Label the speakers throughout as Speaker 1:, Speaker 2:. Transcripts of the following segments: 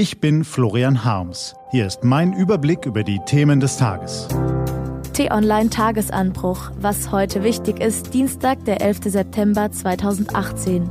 Speaker 1: Ich bin Florian Harms. Hier ist mein Überblick über die Themen des Tages.
Speaker 2: T-Online Tagesanbruch. Was heute wichtig ist, Dienstag, der 11. September 2018.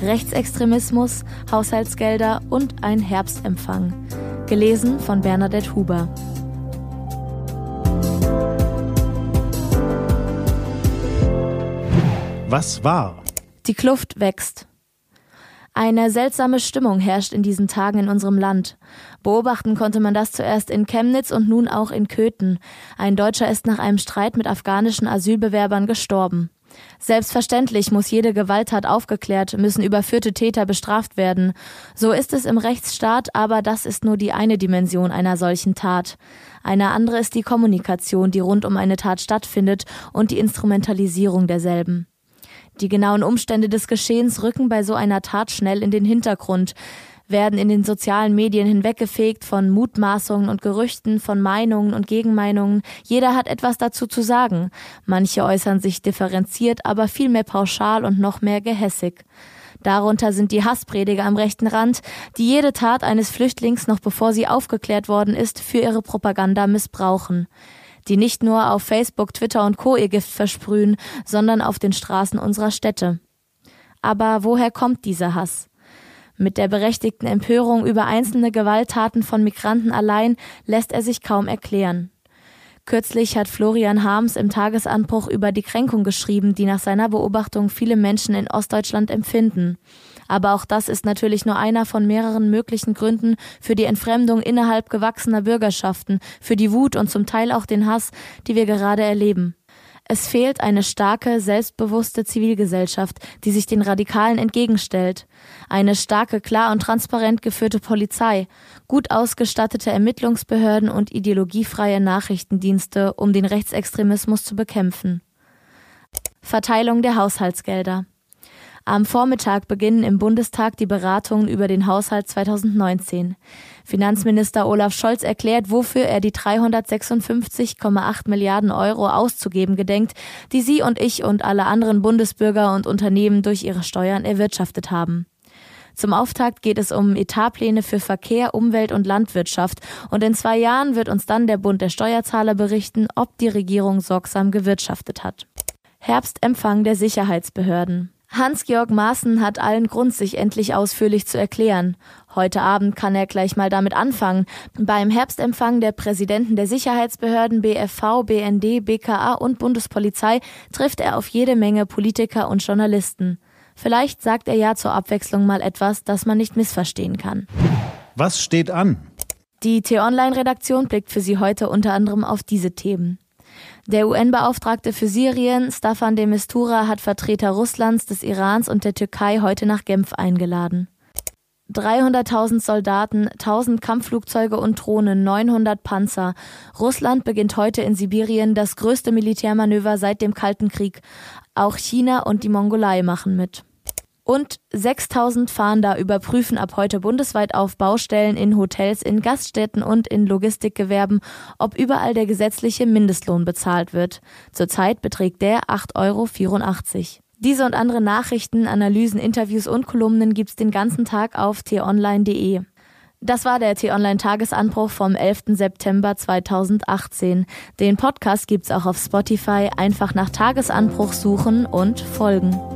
Speaker 2: Rechtsextremismus, Haushaltsgelder und ein Herbstempfang. Gelesen von Bernadette Huber.
Speaker 1: Was war?
Speaker 2: Die Kluft wächst. Eine seltsame Stimmung herrscht in diesen Tagen in unserem Land. Beobachten konnte man das zuerst in Chemnitz und nun auch in Köthen. Ein Deutscher ist nach einem Streit mit afghanischen Asylbewerbern gestorben. Selbstverständlich muss jede Gewalttat aufgeklärt, müssen überführte Täter bestraft werden. So ist es im Rechtsstaat, aber das ist nur die eine Dimension einer solchen Tat. Eine andere ist die Kommunikation, die rund um eine Tat stattfindet und die Instrumentalisierung derselben. Die genauen Umstände des Geschehens rücken bei so einer Tat schnell in den Hintergrund, werden in den sozialen Medien hinweggefegt von Mutmaßungen und Gerüchten, von Meinungen und Gegenmeinungen. Jeder hat etwas dazu zu sagen. Manche äußern sich differenziert, aber vielmehr pauschal und noch mehr gehässig. Darunter sind die Hassprediger am rechten Rand, die jede Tat eines Flüchtlings noch bevor sie aufgeklärt worden ist, für ihre Propaganda missbrauchen die nicht nur auf Facebook, Twitter und Co. ihr Gift versprühen, sondern auf den Straßen unserer Städte. Aber woher kommt dieser Hass? Mit der berechtigten Empörung über einzelne Gewalttaten von Migranten allein lässt er sich kaum erklären. Kürzlich hat Florian Harms im Tagesanbruch über die Kränkung geschrieben, die nach seiner Beobachtung viele Menschen in Ostdeutschland empfinden. Aber auch das ist natürlich nur einer von mehreren möglichen Gründen für die Entfremdung innerhalb gewachsener Bürgerschaften, für die Wut und zum Teil auch den Hass, die wir gerade erleben. Es fehlt eine starke, selbstbewusste Zivilgesellschaft, die sich den Radikalen entgegenstellt. Eine starke, klar und transparent geführte Polizei, gut ausgestattete Ermittlungsbehörden und ideologiefreie Nachrichtendienste, um den Rechtsextremismus zu bekämpfen. Verteilung der Haushaltsgelder. Am Vormittag beginnen im Bundestag die Beratungen über den Haushalt 2019. Finanzminister Olaf Scholz erklärt, wofür er die 356,8 Milliarden Euro auszugeben gedenkt, die Sie und ich und alle anderen Bundesbürger und Unternehmen durch ihre Steuern erwirtschaftet haben. Zum Auftakt geht es um Etatpläne für Verkehr, Umwelt und Landwirtschaft und in zwei Jahren wird uns dann der Bund der Steuerzahler berichten, ob die Regierung sorgsam gewirtschaftet hat. Herbstempfang der Sicherheitsbehörden. Hans-Georg Maaßen hat allen Grund, sich endlich ausführlich zu erklären. Heute Abend kann er gleich mal damit anfangen. Beim Herbstempfang der Präsidenten der Sicherheitsbehörden BFV, BND, BKA und Bundespolizei trifft er auf jede Menge Politiker und Journalisten. Vielleicht sagt er ja zur Abwechslung mal etwas, das man nicht missverstehen kann.
Speaker 1: Was steht an?
Speaker 2: Die T-Online-Redaktion blickt für Sie heute unter anderem auf diese Themen. Der UN-Beauftragte für Syrien, Staffan de Mistura, hat Vertreter Russlands, des Irans und der Türkei heute nach Genf eingeladen. 300.000 Soldaten, 1000 Kampfflugzeuge und Drohnen, 900 Panzer. Russland beginnt heute in Sibirien das größte Militärmanöver seit dem Kalten Krieg. Auch China und die Mongolei machen mit. Und 6000 Fahnder überprüfen ab heute bundesweit auf Baustellen, in Hotels, in Gaststätten und in Logistikgewerben, ob überall der gesetzliche Mindestlohn bezahlt wird. Zurzeit beträgt der 8,84 Euro. Diese und andere Nachrichten, Analysen, Interviews und Kolumnen gibt's den ganzen Tag auf t-online.de. Das war der T-Online-Tagesanbruch vom 11. September 2018. Den Podcast gibt's auch auf Spotify. Einfach nach Tagesanbruch suchen und folgen.